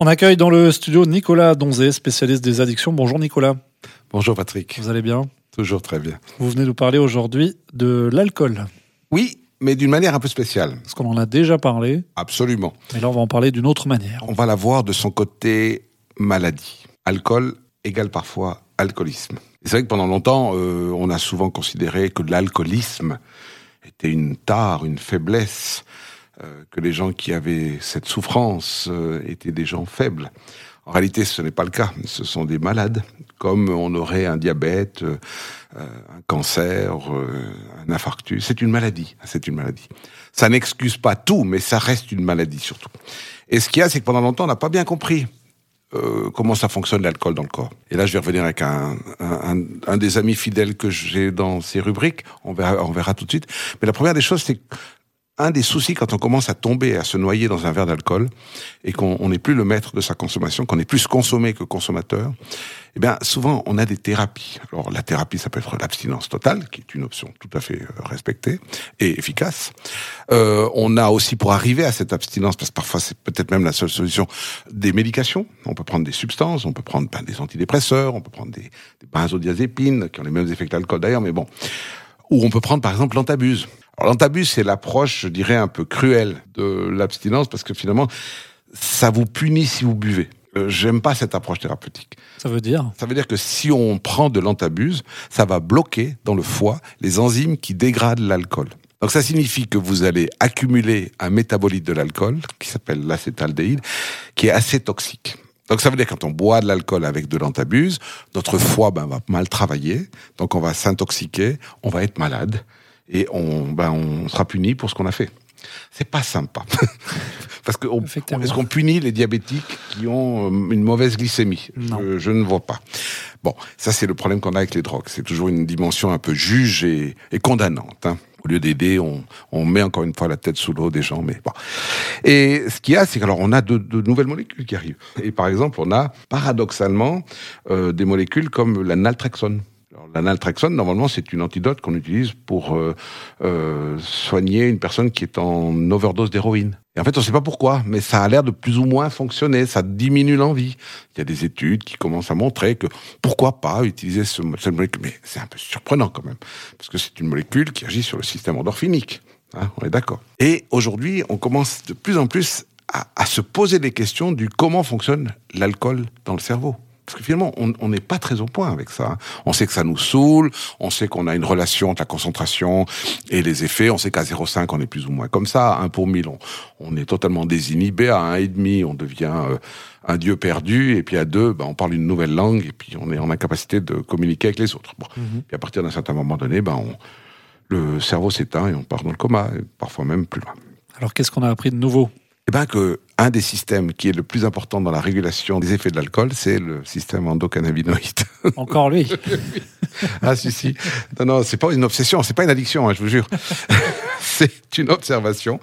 On accueille dans le studio Nicolas Donzé, spécialiste des addictions. Bonjour Nicolas. Bonjour Patrick. Vous allez bien? Toujours très bien. Vous venez nous parler aujourd'hui de l'alcool. Oui, mais d'une manière un peu spéciale. Parce qu'on en a déjà parlé. Absolument. Mais là, on va en parler d'une autre manière. On va la voir de son côté maladie. Alcool égale parfois alcoolisme. C'est vrai que pendant longtemps, euh, on a souvent considéré que l'alcoolisme était une tare, une faiblesse, que les gens qui avaient cette souffrance euh, étaient des gens faibles. En réalité, ce n'est pas le cas. Ce sont des malades, comme on aurait un diabète, euh, un cancer, un infarctus. C'est une maladie. C'est une maladie. Ça n'excuse pas tout, mais ça reste une maladie surtout. Et ce qu'il y a, c'est que pendant longtemps, on n'a pas bien compris euh, comment ça fonctionne l'alcool dans le corps. Et là, je vais revenir avec un, des amis fidèles que j'ai dans ces rubriques. On verra, on verra tout de suite. Mais la première des choses, c'est un des soucis quand on commence à tomber, à se noyer dans un verre d'alcool, et qu'on n'est plus le maître de sa consommation, qu'on est plus consommé que consommateur, eh bien, souvent, on a des thérapies. Alors, la thérapie, ça peut être l'abstinence totale, qui est une option tout à fait euh, respectée et efficace. Euh, on a aussi, pour arriver à cette abstinence, parce que parfois c'est peut-être même la seule solution, des médications. On peut prendre des substances, on peut prendre ben, des antidépresseurs, on peut prendre des, des benzodiazépines, qui ont les mêmes effets que l'alcool d'ailleurs, mais bon. Ou on peut prendre, par exemple, l'antabuse. Alors l'antabus, c'est l'approche, je dirais, un peu cruelle de l'abstinence, parce que finalement, ça vous punit si vous buvez. Euh, J'aime pas cette approche thérapeutique. Ça veut dire? Ça veut dire que si on prend de l'antabuse, ça va bloquer dans le foie les enzymes qui dégradent l'alcool. Donc ça signifie que vous allez accumuler un métabolite de l'alcool, qui s'appelle l'acétaldéhyde, qui est assez toxique. Donc ça veut dire que quand on boit de l'alcool avec de l'antabuse, notre foie ben, va mal travailler, donc on va s'intoxiquer, on va être malade et on, ben, on sera puni pour ce qu'on a fait. C'est pas sympa. Parce que on- est-ce qu'on punit les diabétiques qui ont euh, une mauvaise glycémie? Je, je ne vois pas. Bon, ça c'est le problème qu'on a avec les drogues. C'est toujours une dimension un peu juge et, et condamnante. hein. Au lieu d'aider, on, on met encore une fois la tête sous l'eau des gens. Mais bon. Et ce qu'il y a, c'est qu'alors on a de, de nouvelles molécules qui arrivent. Et par exemple, on a paradoxalement euh, des molécules comme la naltrexone. Alors, la naltrexone, normalement, c'est une antidote qu'on utilise pour euh, euh, soigner une personne qui est en overdose d'héroïne. Et en fait, on ne sait pas pourquoi, mais ça a l'air de plus ou moins fonctionner. Ça diminue l'envie. Il y a des études qui commencent à montrer que pourquoi pas utiliser ce, cette molécule. Mais c'est un peu surprenant quand même, parce que c'est une molécule qui agit sur le système endorphinique. Hein, on est d'accord. Et aujourd'hui, on commence de plus en plus à, à se poser des questions du comment fonctionne l'alcool dans le cerveau. Parce que finalement, on n'est pas très au point avec ça. On sait que ça nous saoule, on sait qu'on a une relation entre la concentration et les effets. On sait qu'à 0,5, on est plus ou moins comme ça. À 1 pour 1000, on, on est totalement désinhibé. À 1,5, on devient euh, un dieu perdu. Et puis à 2, ben, on parle une nouvelle langue et puis on est en incapacité de communiquer avec les autres. Bon. Puis à partir d'un certain moment donné, ben, on, le cerveau s'éteint et on part dans le coma, et parfois même plus loin. Alors qu'est-ce qu'on a appris de nouveau? Eh ben que un des systèmes qui est le plus important dans la régulation des effets de l'alcool, c'est le système endocannabinoïde. Encore lui. ah si si. Non non, c'est pas une obsession, c'est pas une addiction, hein, je vous jure. c'est une observation.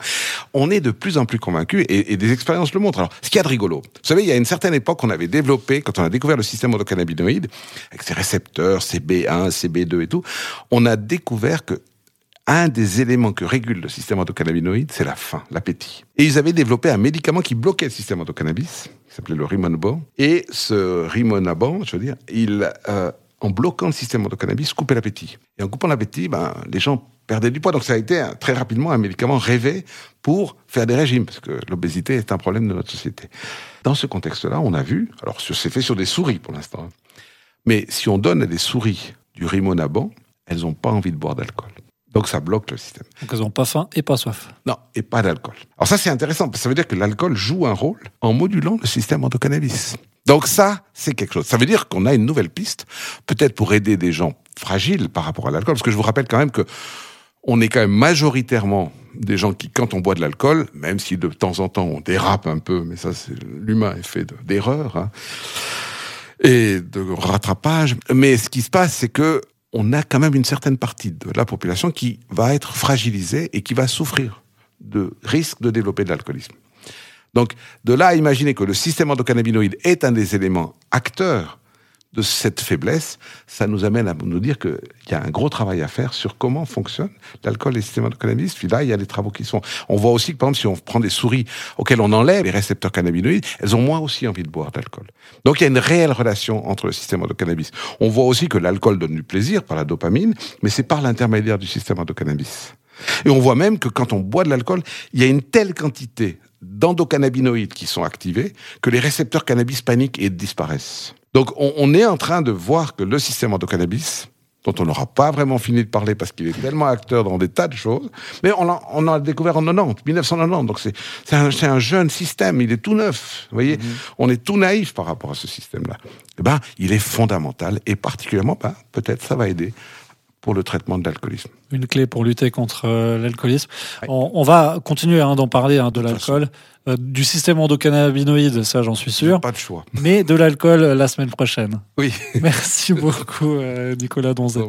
On est de plus en plus convaincus et, et des expériences le montrent. Alors, ce qu'il y a de rigolo, vous savez, il y a une certaine époque, on avait développé, quand on a découvert le système endocannabinoïde, avec ses récepteurs, CB1, CB2 et tout, on a découvert que un des éléments que régule le système endocannabinoïde, c'est la faim, l'appétit. Et ils avaient développé un médicament qui bloquait le système endocannabis, qui s'appelait le rimonabant. Et ce rimonabant, je veux dire, euh, en bloquant le système endocannabis, coupait l'appétit. Et en coupant l'appétit, ben, les gens perdaient du poids. Donc ça a été très rapidement un médicament rêvé pour faire des régimes, parce que l'obésité est un problème de notre société. Dans ce contexte-là, on a vu, alors c'est fait sur des souris pour l'instant, hein, mais si on donne à des souris du rimonabant, elles n'ont pas envie de boire d'alcool. Donc ça bloque le système. Donc elles n'ont pas faim et pas soif. Non, et pas d'alcool. Alors ça c'est intéressant, parce que ça veut dire que l'alcool joue un rôle en modulant le système endocannabis. Donc ça, c'est quelque chose. Ça veut dire qu'on a une nouvelle piste, peut-être pour aider des gens fragiles par rapport à l'alcool, parce que je vous rappelle quand même que on est quand même majoritairement des gens qui, quand on boit de l'alcool, même si de temps en temps on dérape un peu, mais ça c'est l'humain est fait de- d'erreurs hein, et de rattrapage. Mais ce qui se passe, c'est que on a quand même une certaine partie de la population qui va être fragilisée et qui va souffrir de risque de développer de l'alcoolisme. Donc, de là à imaginer que le système endocannabinoïde est un des éléments acteurs de cette faiblesse, ça nous amène à nous dire qu'il y a un gros travail à faire sur comment fonctionne l'alcool et le système endocannabinoïde. Puis là, il y a des travaux qui sont. On voit aussi que, par exemple, si on prend des souris auxquelles on enlève les récepteurs cannabinoïdes, elles ont moins aussi envie de boire d'alcool. Donc il y a une réelle relation entre le système endocannabis. On voit aussi que l'alcool donne du plaisir par la dopamine, mais c'est par l'intermédiaire du système endocannabis. Et on voit même que quand on boit de l'alcool, il y a une telle quantité d'endocannabinoïdes qui sont activés que les récepteurs cannabis paniquent et disparaissent. Donc on, est en train de voir que le système endocannabis, dont on n'aura pas vraiment fini de parler parce qu'il est tellement acteur dans des tas de choses, mais on l'a on a découvert en 90, 1990, donc c'est un, un jeune système, il est tout neuf, vous voyez, mm-hmm. on est tout naïf par rapport à ce système-là. Eh ben, il est fondamental et particulièrement, ben, peut-être ça va aider pour le traitement de l'alcoolisme. Une clé pour lutter contre euh, l'alcoolisme. On, va continuer hein, d'en parler hein, de l'alcool, euh, du système endocannabinoïde, ça j'en suis sûr. Pas de choix. Mais de l'alcool euh, la semaine prochaine. Oui. Merci beaucoup Nicolas Donzet.